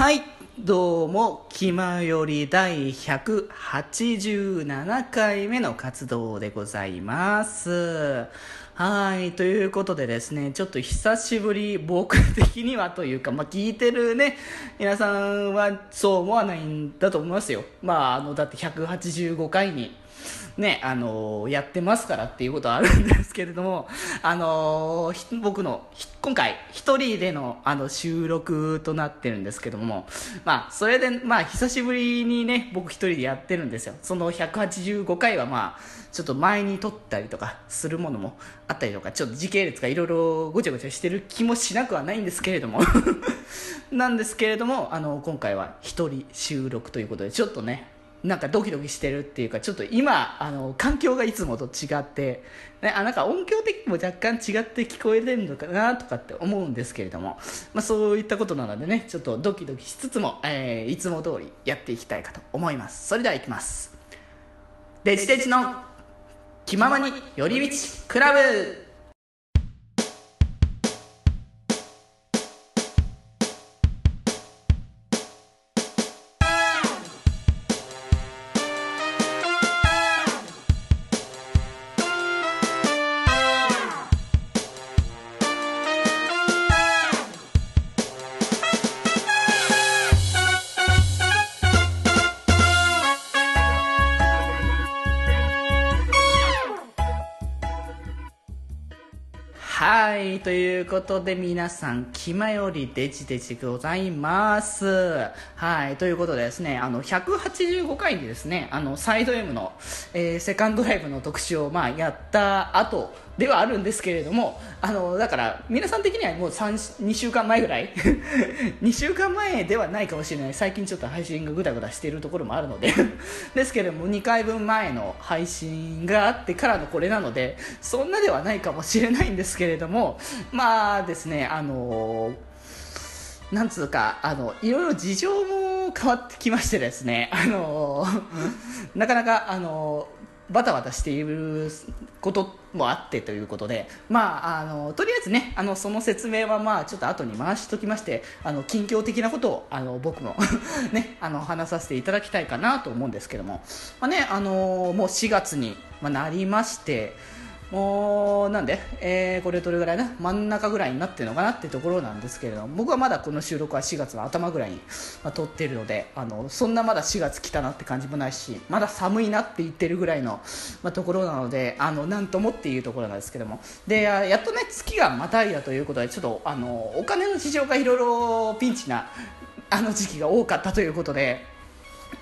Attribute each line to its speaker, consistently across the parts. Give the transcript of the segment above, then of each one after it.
Speaker 1: はい、どうも、気まより第187回目の活動でございます。はい、ということでですね、ちょっと久しぶり、僕的にはというか、まあ、聞いてるね、皆さんはそう思わないんだと思いますよ。まあ、あの、だって185回に、ね、あのやってますからっていうことはあるんですけれども、あのひ僕の今回一人でのあの収録となってるんですけども、まあ、それで、まあ、久しぶりにね、僕一人でやってるんですよ。その185回はまあ、ちょっと前に撮ったりとかするものもあったりとか、ちょっと時系列がいろいろごちゃごちゃしてる気もしなくはないんですけれども、なんですけれども、あの、今回は一人収録ということで、ちょっとね、なんかドキドキしてるっていうか、ちょっと今、あの、環境がいつもと違って、ね、あ、なんか音響的にも若干違って聞こえてるのかなとかって思うんですけれども、まあそういったことなのでね、ちょっとドキドキしつつも、えーいつも通りやっていきたいかと思います。それでは行きます。デジデジの気ままに寄り道クラブはい、ということで皆さん、気まよりデジデジございます。はい、ということでですね、あの、185回にですね、あの、サイド M の、えーセカンドライブの特集を、まあ、やった後ではあるんですけれども、あの、だから、皆さん的にはもう3、2週間前ぐらい ?2 週間前ではないかもしれない。最近ちょっと配信がぐだぐだしているところもあるので ですけれども、2回分前の配信があってからのこれなので、そんなではないかもしれないんですけれども、まあですね、あのなんつうか、あの、いろいろ事情も変わってきましてですね、あのなかなか、あのバタバタしていることもあってということで、まあ、あのとりあえずねあのその説明はまあちょっと後に回しときましてあの近況的なことをあの僕も ねあの話させていただきたいかなと思うんですけども、まあね、あのもう4月に、ま、なりましてもうなんで、えーこれどれぐらいな？真ん中ぐらいになってるのかなってところなんですけれども。僕はまだこの収録は4月の頭ぐらいに、まあ、撮ってるのであのそんなまだ4月来たなって感じもないしまだ寒いなって言ってるぐらいの、まあ、ところなのであのなんともっていうところなんですけども。でやっとね月がまたいだということでちょっとあのお金の事情がいろいろピンチなあの時期が多かったということで。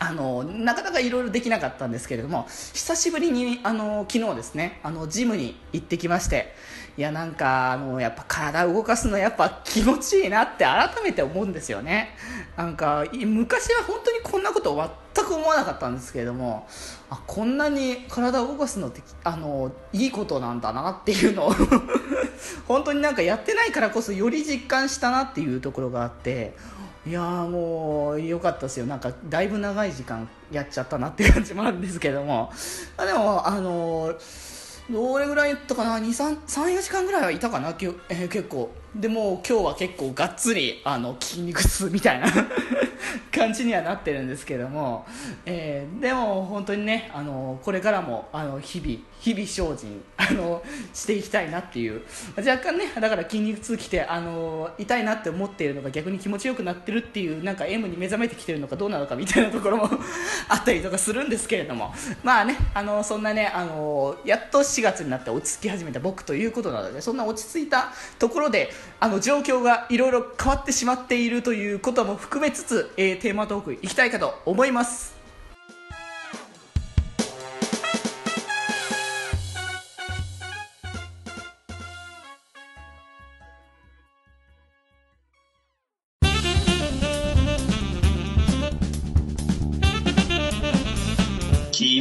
Speaker 1: あのなかなかいろいろできなかったんですけれども久しぶりにあの昨日ですねあのジムに行ってきましていやなんかあのやっぱ体を動かすのやっぱ気持ちいいなって改めて思うんですよね。なんか昔は本当にこんなこと全く思わなかったんですけれどもあこんなに体を動かすのってあのいいことなんだなっていうのを 本当になんかやってないからこそより実感したなっていうところがあっていやもう良かったですよ。なんかだいぶ長い時間やっちゃったなっていう感じもあるんですけども。あでもあのどれぐらいやったかな？34時間ぐらいはいたかな、きえー結構。でも今日は結構がっつりあの筋肉痛みたいな 感じにはなってるんですけども、えーでも本当にねあのこれからもあの日々日々精進 あのしていきたいなっていう。若干ねだから筋肉痛きてあの痛いなって思っているのが逆に気持ちよくなってるっていうなんか M に目覚めてきてるのかどうなのかみたいなところも あったりとかするんですけれども。まあねあのそんなねあのやっと4月になって落ち着き始めた僕ということなのでそんな落ち着いたところであの状況がいろいろ変わってしまっているということも含めつつ、えーテーマトークいきたいかと思います。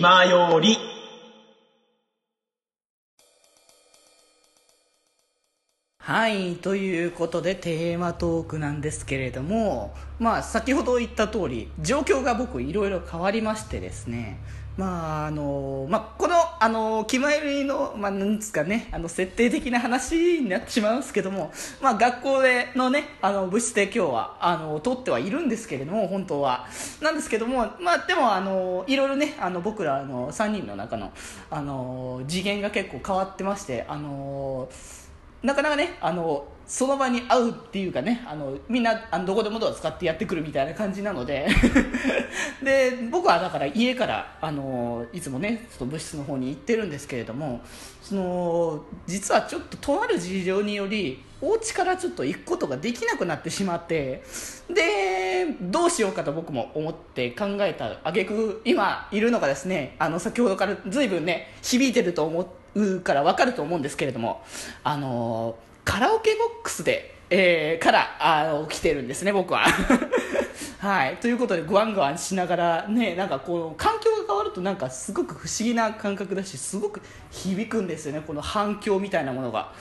Speaker 2: まより。
Speaker 1: はい、ということでテーマトークなんですけれども、まあ、先ほど言った通り、状況が僕いろいろ変わりましてですね、まあ、あの、まあ、あの気前よりの、まあ、なんですかねあの設定的な話になってしまうんですけども、まあ、学校でのねあの部室で今日はあの取ってはいるんですけれども本当は。なんですけども、まあ、でもあのいろいろねあの僕らの3人の中のあの次元が結構変わってましてあのなかなかねあのその場に会うっていうかねあのみんなあのどこでもドア使ってやってくるみたいな感じなので。で僕はだから家からあのいつもねその部室の方に行ってるんですけれどもその実はちょっととある事情によりお家からちょっと行くことができなくなってしまってでどうしようかと僕も思って考えた挙句今いるのがですねあの先ほどから随分ね響いてると思ってうから分かると思うんですけれどもあのカラオケボックスで、えー、からあの来てるんですね僕は。はい。ということでグワングワンしながらねなんかこう環境が変わるとなんかすごく不思議な感覚だしすごく響くんですよねこの反響みたいなものが。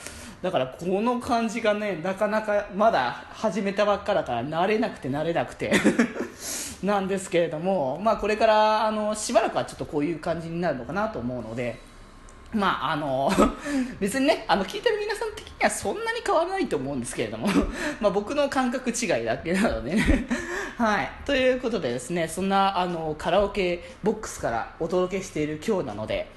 Speaker 1: だからこの感じがねなかなかまだ始めたばっかだから慣れなくて慣れなくて。なんですけれどもまあこれからあのしばらくはちょっとこういう感じになるのかなと思うのでまああの 別にねあの聞いてる皆さん的にはそんなに変わらないと思うんですけれども ま僕の感覚違いだけなのでね。はい。ということでですねそんなあのカラオケボックスからお届けしている今日なので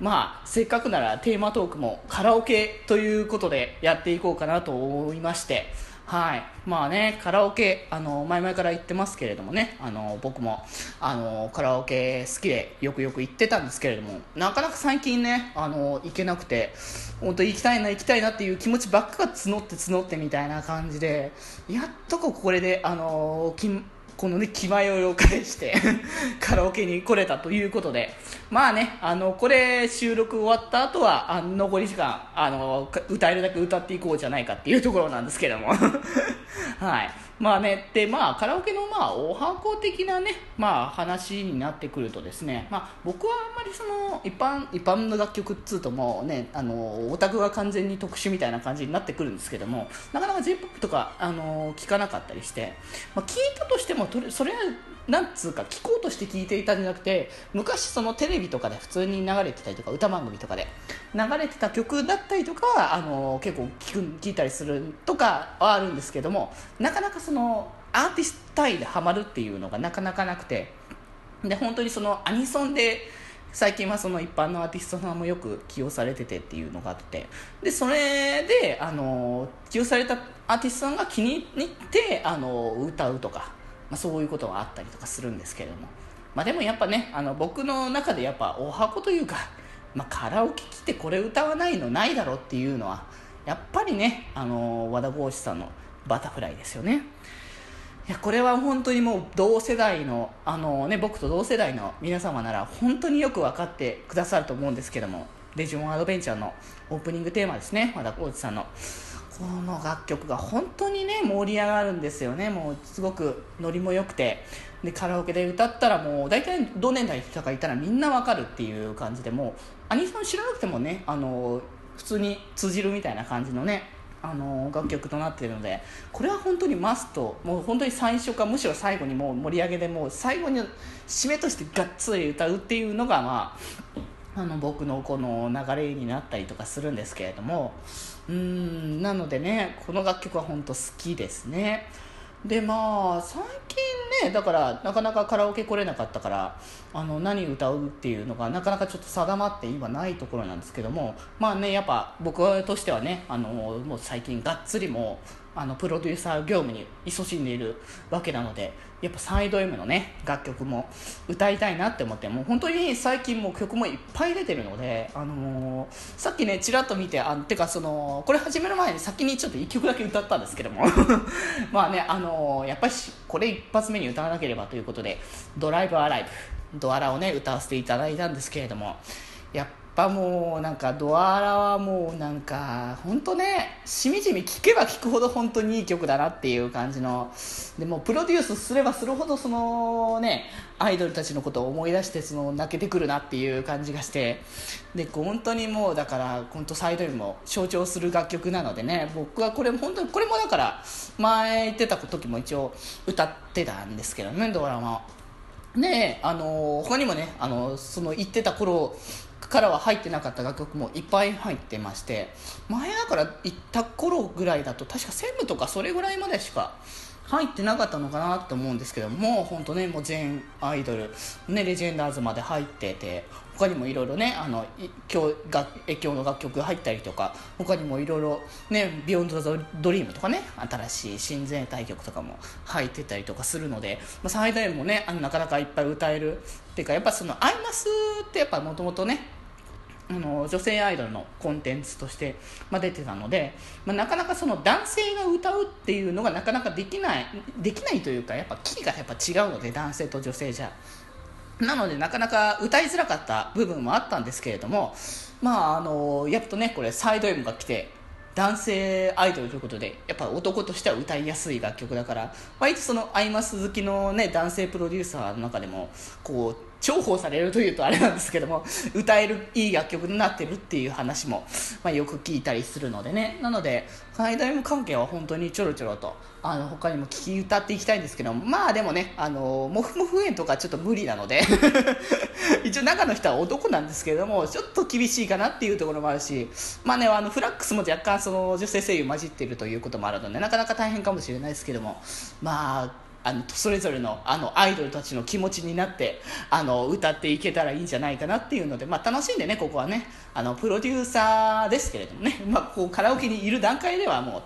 Speaker 1: まあせっかくならテーマトークもカラオケということでやっていこうかなと思いましてはい。まあねカラオケあの前々から言ってますけれどもねあの僕もあのカラオケ好きでよくよく行ってたんですけれどもなかなか最近ねあの行けなくて本当行きたいな行きたいなっていう気持ちばっかが募って募ってみたいな感じでやっとこれであのこのね気前を返して カラオケに来れたということで。まあねあのこれ収録終わった後はあ残り時間あの歌えるだけ歌っていこうじゃないかっていうところなんですけども。はい。まあねでまあカラオケのまあお箱的なねまあ話になってくるとですねまあ僕はりその一般一般の楽曲っつうともうねあのオタクが完全に特殊みたいな感じになってくるんですけどもなかなか J−POP とかあの聞かなかったりして、まあ、聞いたとしてもそれはなんつうか聞こうとして聞いていたんじゃなくて昔そのテレビとかで普通に流れてたりとか歌番組とかで流れてた曲だったりとかあの結構聞く聞いたりするとかはあるんですけどもなかなかそのアーティスト単位でハマるっていうのがなかなかなくてで本当にそのアニソンで最近はその一般のアーティストさんもよく起用されててっていうのがあって。でそれであの起用されたアーティストさんが気に入ってあの歌うとかまあ、そういうことがあったりとかするんですけれども、まあ、でもやっぱねあの僕の中でやっぱお箱というか、まあ、カラオケ来てこれ歌わないのないだろうっていうのはやっぱりねあの和田剛志さんの「バタフライ」ですよね。いやこれは本当にもう同世代のあの、ね、僕と同世代の皆様なら本当によく分かってくださると思うんですけどもデジモンアドベンチャーのオープニングテーマですね和田浩二さんの。この楽曲が本当にね盛り上がるんですよね。もうすごくノリも良くて。でカラオケで歌ったらもう大体同年代の人がいたらみんなわかるっていう感じでもうアニソン知らなくてもねあの普通に通じるみたいな感じのねあの楽曲となっているのでこれは本当にマストもう本当に最初かむしろ最後にもう盛り上げでもう最後に締めとしてがっつり歌うっていうのがまああの僕のこの流れになったりとかするんですけれどもうんなのでねこの楽曲は本当好きですね。でまあ最近ねだからなかなかカラオケ来れなかったからあの何歌うっていうのがなかなかちょっと定まって今ないところなんですけどもまあねやっぱ僕としてはねあのもう最近がっつりもうあのプロデューサー業務に勤しんでいるわけなのでやっぱサイド M のね楽曲も歌いたいなって思ってもう本当に最近も曲もいっぱい出てるので、あのー、さっきねちらっと見てあてかそのこれ始める前に先にちょっと1曲だけ歌ったんですけども。まあね、あのー、やっぱりこれ一発目に歌わなければということで「ドライブアライブ」ドアラをね歌わせていただいたんですけれどもやっぱもうなんかドアラはもうなんか本当ねしみじみ聴けば聴くほど本当にいい曲だなっていう感じのでもプロデュースすればするほどそのねアイドルたちのことを思い出してその泣けてくるなっていう感じがしてで本当にもうだから本当サイドにも象徴する楽曲なのでね僕はこれ本当にこれもだから前言ってた時も一応歌ってたんですけどねドラマであの他にもねあのその言ってた頃からは入ってなかった楽曲もいっぱい入ってまして前だから行った頃ぐらいだと確か専務とかそれぐらいまでしか入ってなかったのかなと思うんですけども本当ねもう全アイドル、ね、レジェンダーズまで入ってて他にもいろいろねあの今日が越境の楽曲が入ったりとか他にもいろいろね「ビヨンド・ザ・ドリーム」とかね新しい親善対局とかも入ってたりとかするので、まあ、最大もねあのなかなかいっぱい歌える。っていうかやっぱその「アイマス」ってやっぱもともとねあの女性アイドルのコンテンツとして、まあ、出てたので、まあ、なかなかその男性が歌うっていうのがなかなかできないできないというかやっぱキーがやっぱ違うので男性と女性じゃ。なのでなかなか歌いづらかった部分もあったんですけれどもまああのやっとねこれサイド M が来て男性アイドルということでやっぱ男としては歌いやすい楽曲だから割とそのアイマス好きのね男性プロデューサーの中でもこう重宝されるというとあれなんですけども歌えるいい楽曲になってるっていう話も、まあ、よく聞いたりするのでね。なのでサイド M 関係は本当にちょろちょろとあの他にも聴き歌っていきたいんですけどまあでもねあのモフモフ園とかちょっと無理なので 一応中の人は男なんですけれどもちょっと厳しいかなっていうところもあるしまあねあのフラックスも若干その女性声優混じってるということもあるのでなかなか大変かもしれないですけどもまああのそれぞれのあのアイドルたちの気持ちになってあの歌っていけたらいいんじゃないかなっていうので、まあ、楽しんでねここはね。あのプロデューサーですけれどもね、まあ、こうカラオケにいる段階ではもう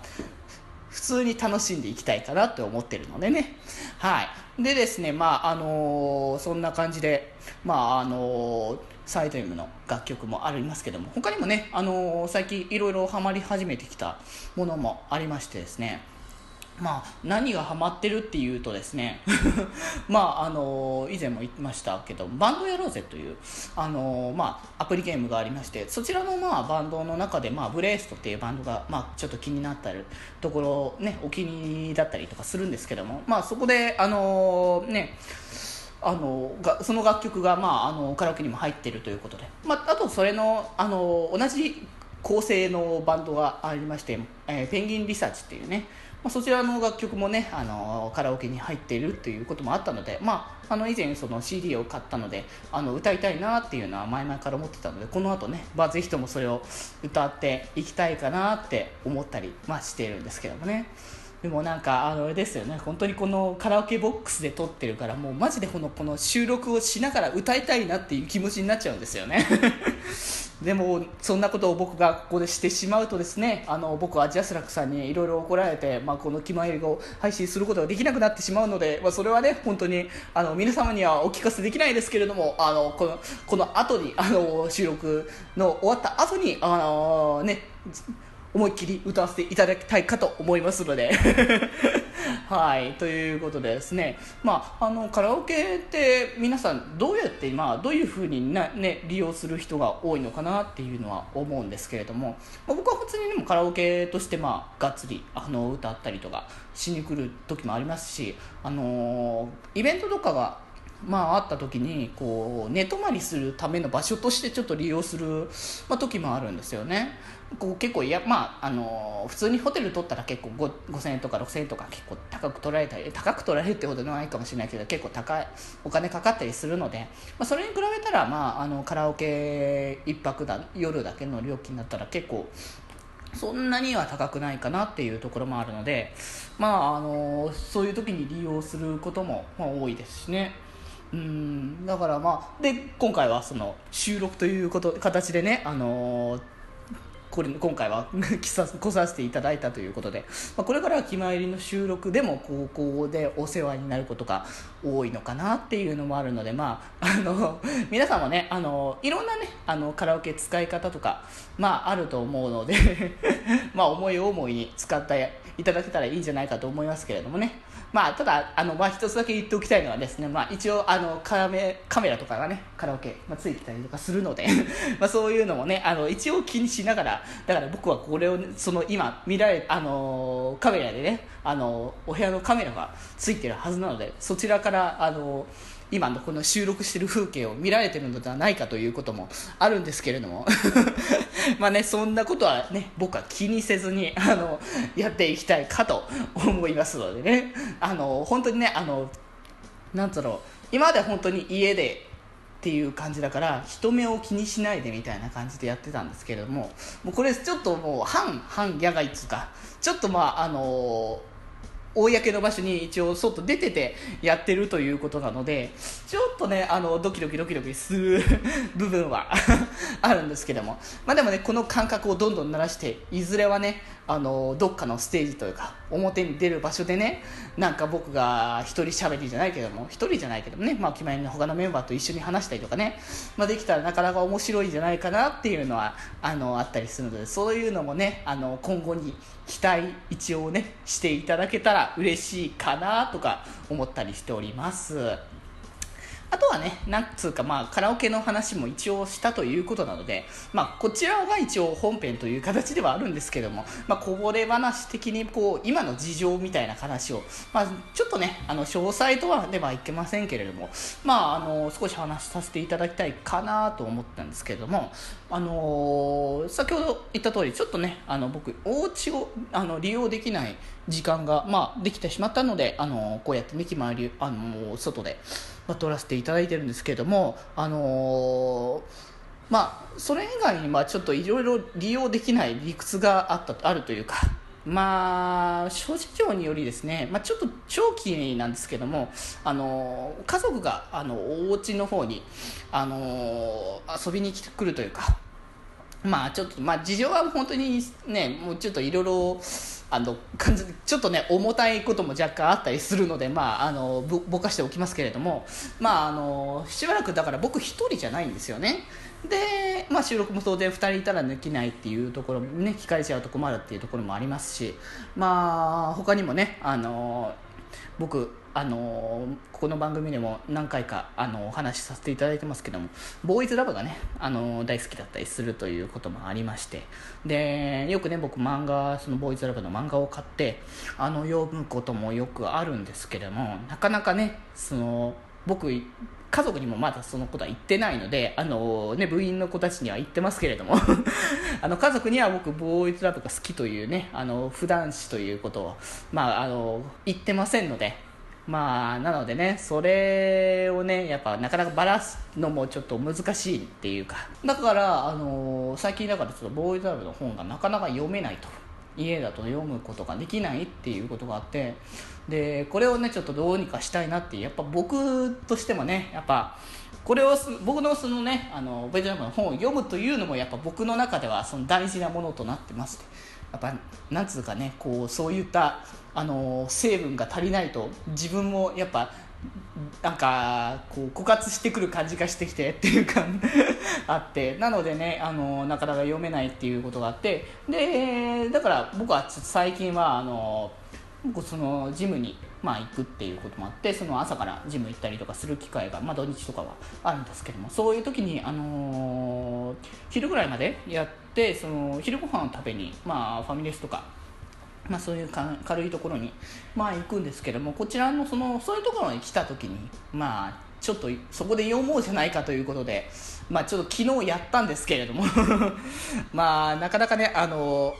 Speaker 1: 普通に楽しんでいきたいかなって思ってるのでね。はい。でですねまああのー、そんな感じでまああのーサイド M の楽曲もありますけども他にもね、あのー、最近いろいろハマり始めてきたものもありましてですね。まあ、何がハマってるっていうとですね。まああの以前も言いましたけどバンドやろうぜというあの、まあ、アプリゲームがありましてそちらの、まあ、バンドの中で、まあ、ブレイストっていうバンドが、まあ、ちょっと気になったところ、ね、お気に入りだったりとかするんですけども、まあ、そこであのねあのがその楽曲が、まあ、あのカラオケにも入っているということで、まあ、あとそれのあの同じ構成のバンドがありまして、えー、ペンギンリサーチっていうねまあ、そちらの楽曲もねあのカラオケに入っているということもあったので、まあ、あの以前その CD を買ったのであの歌いたいなっていうのは前々から思ってたのでこの後ね、まあ、ぜひともそれを歌っていきたいかなって思ったり、まあ、しているんですけどもね。でもなんかあのあれですよね本当にこのカラオケボックスで撮ってるからもうマジでこのこの収録をしながら歌いたいなっていう気持ちになっちゃうんですよねでもそんなことを僕がここでしてしまうとですねあの僕はジャスラックさんにいろいろ怒られて、まあ、この「気まより」を配信することができなくなってしまうので、まあ、それはね本当にあの皆様にはお聞かせできないですけれどもあのこのこの後にあの収録の終わった後にあのね思いっきり歌わせていただきたいかと思いますので。はいということでですね、まあ、あのカラオケって皆さんどうやって、まあ、どういうふうにな、ね、利用する人が多いのかなっていうのは思うんですけれども、まあ、僕は普通にでもカラオケとして、まあ、がっつりあの歌ったりとかしに来る時もありますし、あのイベントとかがまあ、あった時にこう寝泊まりするための場所としてちょっと利用する、まあ、時もあるんですよね。こう結構いや、まあ、あの普通にホテル取ったら結構5000円とか6000円とか結構高く取られたり高く取られるってことではないかもしれないけど結構高いお金かかったりするので、まあ、それに比べたら、まあ、あのカラオケ1泊だ夜だけの料金だったら結構そんなには高くないかなっていうところもあるので、まあ、あのそういう時に利用することも、まあ、多いですしね。うんだからまあで今回はその収録ということ形でね、あのーこれ今回は 来させていただいたということで、まあ、これからは気まりの収録でも高校でお世話になることが多いのかなっていうのもあるので、まあ、あの皆さんもねあのいろんなねあのカラオケ使い方とか、まあ、あると思うので まあ思い思いに使っていただけたらいいんじゃないかと思いますけれどもね。まあ、ただあの、まあ、一つだけ言っておきたいのはですね、まあ、一応あのカメカメラとかがねカラオケ、まあ、ついてたりとかするのでまあそういうのもねあの一応気にしながらだから僕はこれを、ね、その今見られあのカメラでねあのお部屋のカメラがついてるはずなのでそちらからあの今のこの収録してる風景を見られてるのではないかということもあるんですけれども。まあねそんなことはね僕は気にせずにあのやっていきたいかと思いますのでね。あの本当にねあのなんだろう今まで本当に家でっていう感じだから人目を気にしないでみたいな感じでやってたんですけれどももうこれちょっともう反反野外っつうか。ちょっとまああの公の場所に一応外出ててやってるということなのでちょっとねあのドキドキドキドキする部分は あるんですけども。まあでもねこの感覚をどんどん鳴らしていずれはねあのどっかのステージというか表に出る場所でねなんか僕が一人喋りじゃないけども一人じゃないけどもねまあ決まりの他のメンバーと一緒に話したりとかね、まあ、できたらなかなか面白いんじゃないかなっていうのはあのあったりするのでそういうのもねあの今後に期待一応ねしていただけたら嬉しいかなとか思ったりしております。あとはねなんつうかまあカラオケの話も一応したということなのでまあこちらが一応本編という形ではあるんですけどもまあこぼれ話的にこう今の事情みたいな話をまあちょっとねあの詳細とはではいけませんけれどもまああの少し話させていただきたいかなと思ったんですけれどもあのー先ほど言った通りちょっとねあの僕お家をあの利用できない時間が、まあ、できてしまったので、あのこうやってね気回り、あの外で、まあ、撮らせていただいてるんですけれども、あのまあ、それ以外に、まあ、ちょっといろいろ利用できない理屈があったあるというか。まあ、諸事情によりですね、まあ、ちょっと長期なんですけども、あの家族があのお家の方にあの遊びに来てくるというか、まあちょっと、まあ事情は本当にね、もうちょっといろいろ、あの、感じ、ちょっとね、重たいことも若干あったりするので、まあ、あの、ぼ、ぼかしておきますけれども、まああの、しばらくだから僕一人じゃないんですよね。で、まあ収録も当然二人いたらできないっていうところもね、聞かれちゃうと困るっていうところもありますし、まあ他にもね、あの、僕、あのここの番組でも何回かあのお話しさせていただいてますけどもボーイズラブがねあの大好きだったりするということもありましてでよくね僕漫画そのボーイズラブの漫画を買ってあの読むこともよくあるんですけどもなかなかねその僕家族にもまだそのことは言ってないので、あのね、部員の子たちには言ってますけれども あの家族には僕ボーイズラブが好きというねあの普段子ということを、まあ、あの言ってませんのでまあなのでねそれをねやっぱなかなかバラすのもちょっと難しいっていうか。だからあの最近だからちょっとボーイズラブの本がなかなか読めないと。家だと読むことができないっていうことがあって。でこれをねちょっとどうにかしたいなってやっぱ僕としてもねやっぱこれをす僕のそのねあのボーイズラブの本を読むというのもやっぱ僕の中ではその大事なものとなってまして。やっぱなんつうかねこうそういったあの成分が足りないと自分もやっぱなんかこう枯渇してくる感じがしてきてっていうかあって。なのでね あのなかなか読めないっていうことがあって。でだから僕は最近はあの僕そのジムに、まあ、行くっていうこともあってその朝からジム行ったりとかする機会が、まあ、土日とかはあるんですけどもそういう時に、あのー昼ぐらいまでやってその昼ご飯を食べに、まあ、ファミレスとかまあ、そういう軽いところに、まあ、行くんですけどもこちらのそのそういうところに来た時に、まあ、ちょっとそこで読もうじゃないかということで、まあ、ちょっと昨日やったんですけれども まあなかなかねあの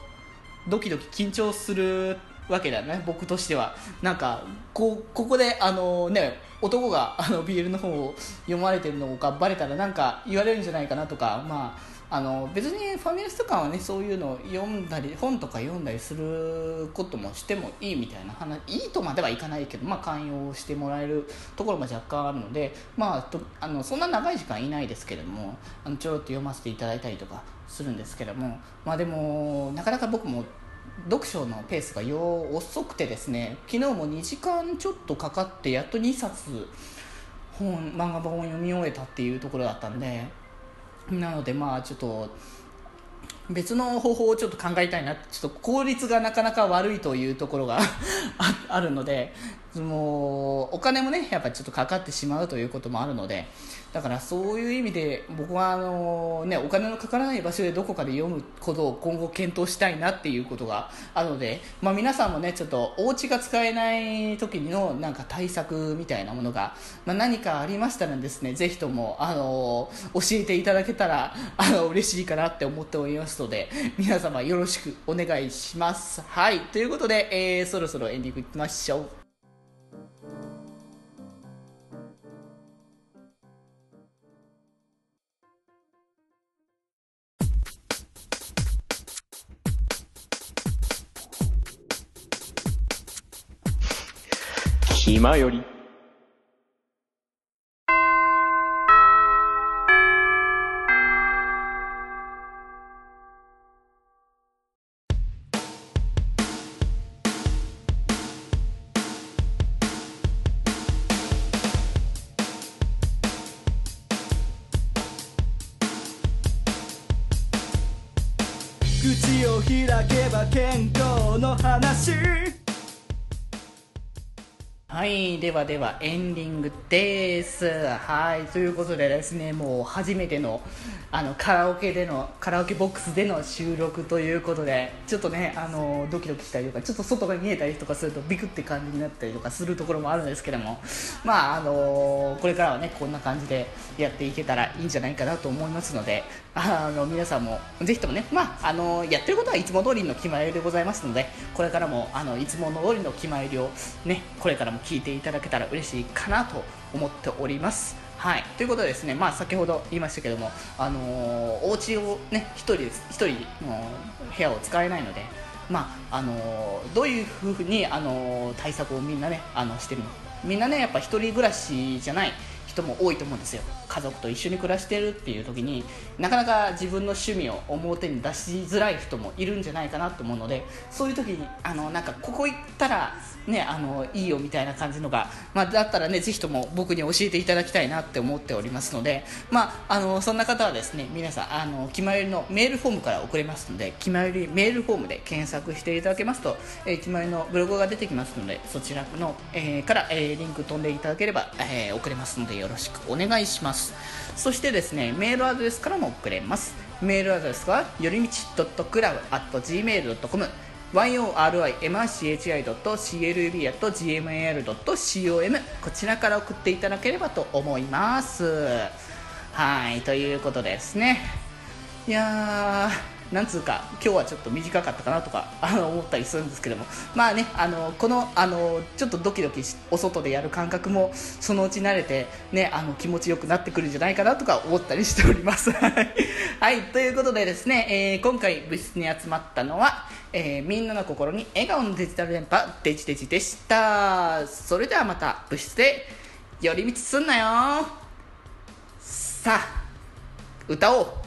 Speaker 1: ドキドキ緊張するわけだよね僕としては。なんかこここであのね男があの BL の本を読まれてるのがバレたらなんか言われるんじゃないかなとかまああの別にファミレスとかはねそういうのを読んだり本とか読んだりすることもしてもいいみたいな話いいとまではいかないけど、まあ、寛容してもらえるところも若干あるので、まあ、とあのそんな長い時間いないですけどもあのちょろっと読ませていただいたりとかするんですけども、まあ、でもなかなか僕も読書のペースがよ遅くてですね昨日も2時間ちょっとかかってやっと2冊本漫画本を読み終えたっていうところだったんでなのでまあちょっと別の方法をちょっと考えたいなちょっと効率がなかなか悪いというところが あるのでもうお金もねやっぱちょっとかかってしまうということもあるのでだからそういう意味で僕はあの、ね、お金のかからない場所でどこかで読むことを今後検討したいなっていうことがあるので、まあ、皆さんもねちょっとお家が使えない時のなんか対策みたいなものが、まあ、何かありましたらですねぜひともあの教えていただけたらあの嬉しいかなって思っておりますので皆様よろしくお願いします。はいということで、えーそろそろエンディングいきましょう。
Speaker 2: 島より」
Speaker 1: ではではエンディングです。はい、ということでですね、もう初めてのあのカラオケでのカラオケボックスでの収録ということで、ちょっとねあのドキドキしたりとか、ちょっと外が見えたりとかするとビクって感じになったりとかするところもあるんですけども、まああのこれからはねこんな感じでやっていけたらいいんじゃないかなと思いますので、あの皆さんもぜひともね、まああのやってることはいつも通りの決まりでございますので、これからもあのいつもの通りの決まりをねこれからも聞いていただけたら嬉しいかなと思っております。はい、ということでですね、まあ、先ほど言いましたけども、あのーお家をね一人です一人の部屋を使えないので、まああのーどういうふうに、あのー対策をみんなねあのしてるの？みんなねやっぱ一人暮らしじゃない人も多いと思うんですよ。家族と一緒に暮らしてるっていう時になかなか自分の趣味を表に出しづらい人もいるんじゃないかなと思うのでそういう時にあのなんかここ行ったらねあのいいよみたいな感じのが、まあ、だったらねぜひとも僕に教えていただきたいなって思っておりますのでまああのそんな方はですね皆さんあの決まりのメールフォームから送れますので決まよりメールフォームで検索していただけますと、えー決まりのブログが出てきますのでそちらの、えーから、えーリンク飛んでいただければ、えー送れますのでよろしくお願いします。そしてですねメールアドレスからも送れます。メールアドレスはよりみち .club.gmail.com yorimichi.clb.gmail.com こちらから送っていただければと思います。はいということですね。いやなんつうか今日はちょっと短かったかなとか あの思ったりするんですけども。まあねあのこのあのちょっとドキドキしお外でやる感覚もそのうち慣れてねあの気持ちよくなってくるんじゃないかなとか思ったりしております。はい。ということでですね、えー今回部室に集まったのは、えーみんなの心に笑顔のデジタル電波デジデジでした。それではまた部室で寄り道すんなよ。さあ歌おう。